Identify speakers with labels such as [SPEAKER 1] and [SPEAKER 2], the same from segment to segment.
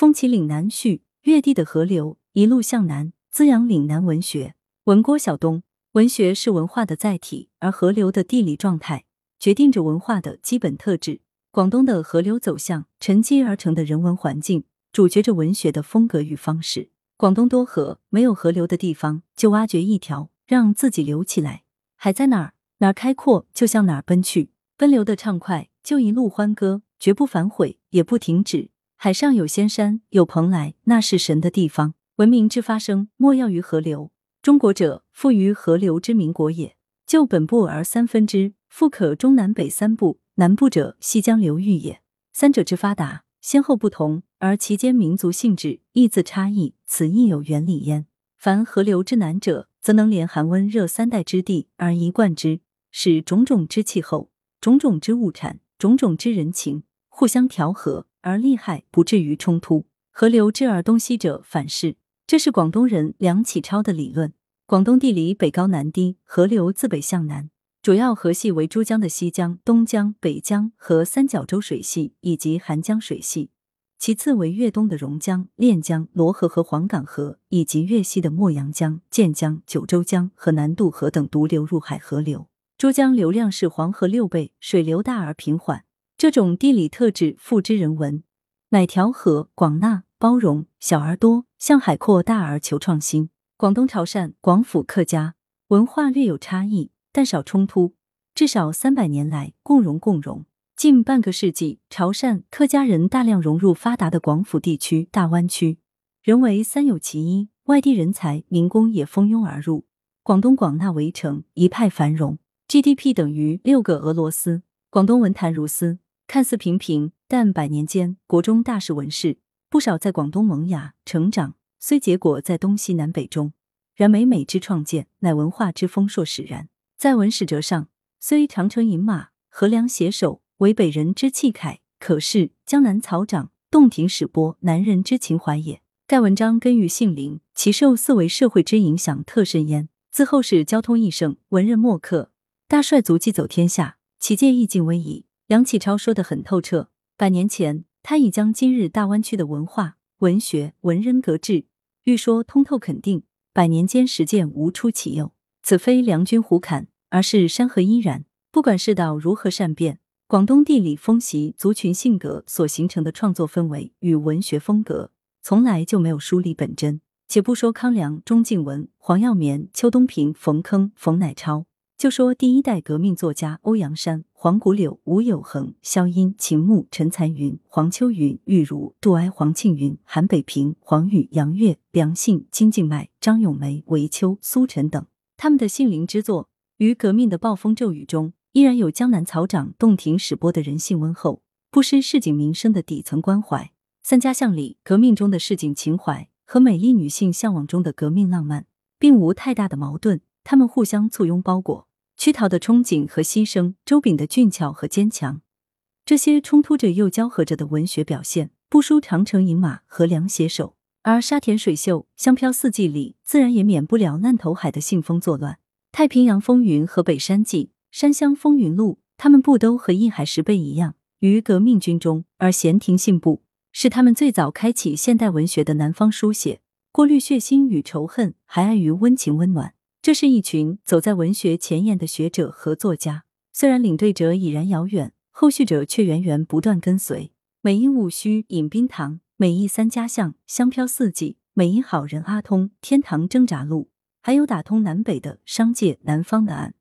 [SPEAKER 1] 风起岭南序，越地的河流一路向南，滋养岭南文学。文郭晓东，文学是文化的载体，而河流的地理状态决定着文化的基本特质。广东的河流走向，沉积而成的人文环境，主角着文学的风格与方式。广东多河，没有河流的地方，就挖掘一条，让自己流起来。海在哪儿，哪儿开阔，就向哪儿奔去。奔流的畅快，就一路欢歌，绝不反悔，也不停止。海上有仙山，有蓬莱，那是神的地方。文明之发生，莫要于河流。中国者，富于河流之民国也。就本部而三分之，富可中南北三部。南部者，西江流域也。三者之发达，先后不同，而其间民族性质亦自差异，此亦有原理焉。凡河流之南者，则能连寒温热三代之地而一贯之，使种种之气候、种种之物产、种种之人情互相调和，而利害不至于冲突。河流之而东西者，反是。这是广东人梁启超的理论。广东地理北高南低，河流自北向南，主要河系为珠江的西江、东江、北江和三角洲水系以及韩江水系，其次为粤东的榕江、练江、罗河和黄岗河，以及粤西的墨阳江、建江、九州江和南渡河等独流入海河流。珠江流量是黄河六倍，水流大而平缓。这种地理特质付之人文，乃调和、广纳、包容，小而多。向海阔大而求创新。广东潮汕、广府客家文化略有差异，但少冲突。至少三百年来共荣共荣。近半个世纪，潮汕客家人大量融入发达的广府地区、大湾区，人为三有其一。外地人才、民工也蜂拥而入，广东广纳围城，一派繁荣，GDP 等于六个俄罗斯。广东文坛如斯，看似平平，但百年间国中大事文事。不少在广东萌芽成长，虽结果在东西南北中，然每每之创建，乃文化之丰硕使然。在文史哲上，虽长城饮马，河梁携手，为北人之气慨，可是江南草长，洞庭始播，南人之情怀也。盖文章根于杏林，其受四维社会之影响特甚焉。自后世交通益盛，文人墨客，大帅足迹走天下，其界意境微矣。梁启超说的很透彻，百年前。他已将今日大湾区的文化、文学、文人格致欲说通透肯定，百年间实践无出其右。此非梁君胡侃，而是山河依然。不管世道如何善变，广东地理风习、族群性格所形成的创作氛围与文学风格，从来就没有疏离本真。且不说康梁、钟敬文、黄耀绵、邱东平、冯铿、冯乃超。就说第一代革命作家欧阳山、黄谷柳、吴有恒、萧音、秦牧、陈残云、黄秋云、玉茹、杜哀、黄庆云、韩北平、黄宇、杨岳、梁信、金静迈、张咏梅、韦秋、苏晨等，他们的杏林之作，于革命的暴风骤雨中，依然有江南草长、洞庭始播的人性温厚，不失市井民生的底层关怀。三家巷里革命中的市井情怀和美丽女性向往中的革命浪漫，并无太大的矛盾，他们互相簇拥包裹。屈陶的憧憬和牺牲，周炳的俊俏和坚强，这些冲突着又交合着的文学表现，不输长城饮马、和梁携手。而沙田水秀、香飘四季里，自然也免不了烂头海的兴风作乱。太平洋风云和北山记、山乡风云录，他们不都和印海石碑一样，于革命军中？而闲庭信步是他们最早开启现代文学的南方书写，过滤血腥与仇恨，还爱于温情温暖。这是一群走在文学前沿的学者和作家，虽然领队者已然遥远，后续者却源源不断跟随。美因戊戌饮冰糖，美意三家巷香飘四季，美因好人阿通天堂挣扎路，还有打通南北的商界南方的岸。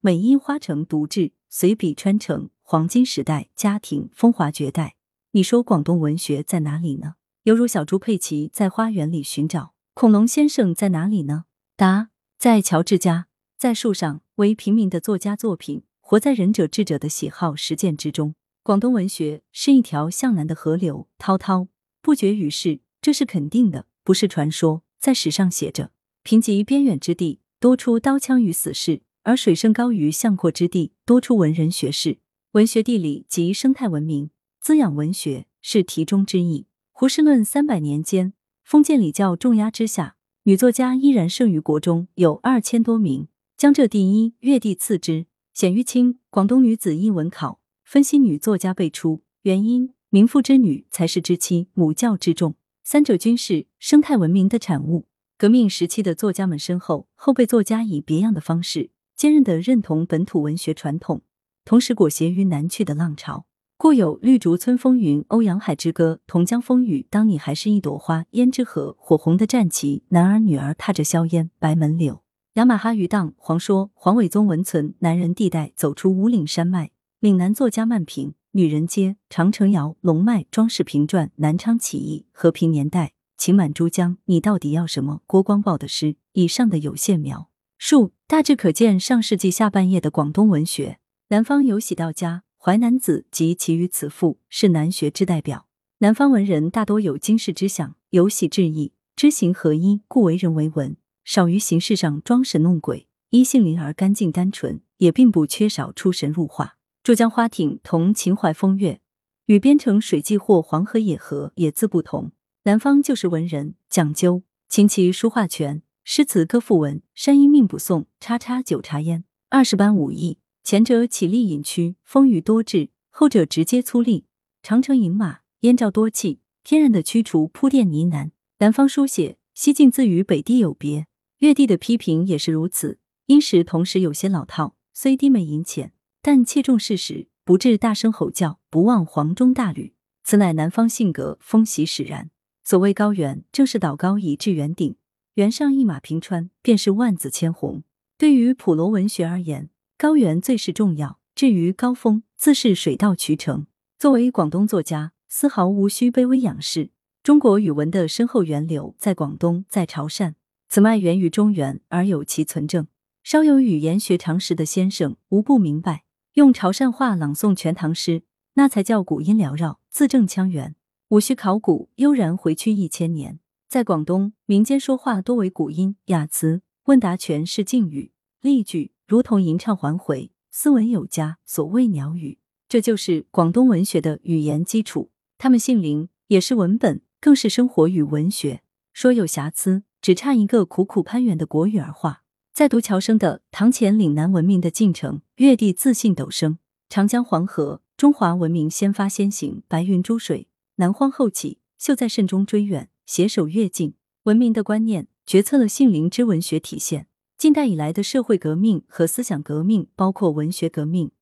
[SPEAKER 1] 美因花城独至，随笔穿城黄金时代家庭风华绝代。你说广东文学在哪里呢？犹如小猪佩奇在花园里寻找恐龙先生在哪里呢？答。在乔治家，在树上，为平民的作家作品，活在仁者智者的喜好实践之中。广东文学是一条向南的河流，滔滔不绝于世，这是肯定的，不是传说。在史上写着：贫瘠边远之地，多出刀枪与死士；而水深高于相阔之地，多出文人学士。文学地理及生态文明，滋养文学，是题中之意。胡适论三百年间，封建礼教重压之下。女作家依然胜于国中，有二千多名。江浙第一，粤地次之。显于清广东女子英文考分析女作家辈出，原因：名妇之女，才是之妻，母教之重。三者均是生态文明的产物。革命时期的作家们身后，后辈作家以别样的方式，坚韧的认同本土文学传统，同时裹挟于南去的浪潮。故有《绿竹村风云》《欧阳海之歌》《同江风雨》《当你还是一朵花》《胭脂河》《火红的战旗》《男儿女儿踏着硝烟》《白门柳》《雅马哈鱼荡》《黄说》《黄伟宗文存》《男人地带》《走出五岭山脉》《岭南作家漫评》《女人街》《长城谣》《龙脉》《装饰平传》《南昌起义》《和平年代》。情满珠江，你到底要什么？郭光宝的诗，以上的有限描述，大致可见上世纪下半叶的广东文学。南方有喜到家、淮南子及其余词赋，是南学之代表。南方文人大多有经世之想，有喜致意，知行合一，故为人为文，少于形式上装神弄鬼。依性灵而干净单纯，也并不缺少出神入化。珠江花艇同秦淮风月，与边城水迹或黄河野河也自不同。南方就是文人讲究琴棋书画全，诗词歌赋文，山阴命卜颂，叉叉酒茶烟，二十般武艺。前者起立隐屈，风雨多至；后者直接粗粝，长城饮马，燕赵多气，天然的驱除铺垫呢喃。南方书写西晋自与北地有别，越地的批评也是如此。因时同时有些老套，虽低眉隐浅，但切中事实，不至大声吼叫，不忘黄钟大吕。此乃南方性格，风习使然。所谓高原，正是岛高以至圆顶，原上一马平川，便是万紫千红。对于普罗文学而言，高原最是重要。至于高峰，自是水到渠成。作为广东作家，丝毫无需卑微仰视。中国语文的深厚源流在广东，在潮汕，此脉源于中原，而有其存证。稍有语言学常识的先生，无不明白，用潮汕话朗诵全唐诗，那才叫古音缭绕，字正腔圆。无需考古，悠然回去一千年。在广东，民间说话多为古音雅词，问答全是敬语，例句如同吟唱还回，斯文有加。所谓鸟语，这就是广东文学的语言基础。他们姓林，也是文本，更是生活与文学。说有瑕疵，只差一个苦苦攀援的国语儿化。在读乔生的《堂前岭南文明的进程》，越地自信陡升，长江黄河，中华文明先发先行，白云珠水。南荒后起，秀在慎中追远，携手跃进。文明的观念决策了杏林之文学体现。近代以来的社会革命和思想革命，包括文学革命，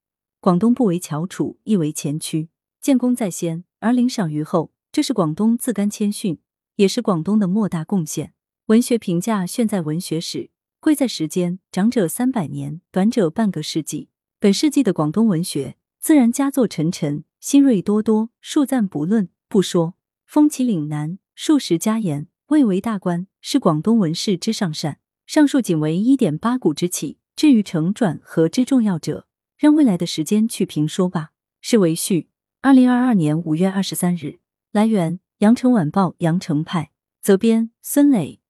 [SPEAKER 1] 广东不为翘楚，亦为前驱。建功在先，而领赏于后，这是广东自甘谦逊，也是广东的莫大贡献。文学评价炫在文学史，贵在时间，长者三百年，短者半个世纪。本世纪的广东文学，自然佳作沉沉，新锐多多，数赞不论。不说，风起岭南，数十家言，未为大观，是广东文士之上善。上述仅为一点八股之起，至于成转和之重要者，让未来的时间去评说吧。是为序。二零二二年五月二十三日。来源：羊城晚报羊城派。责编：孙磊。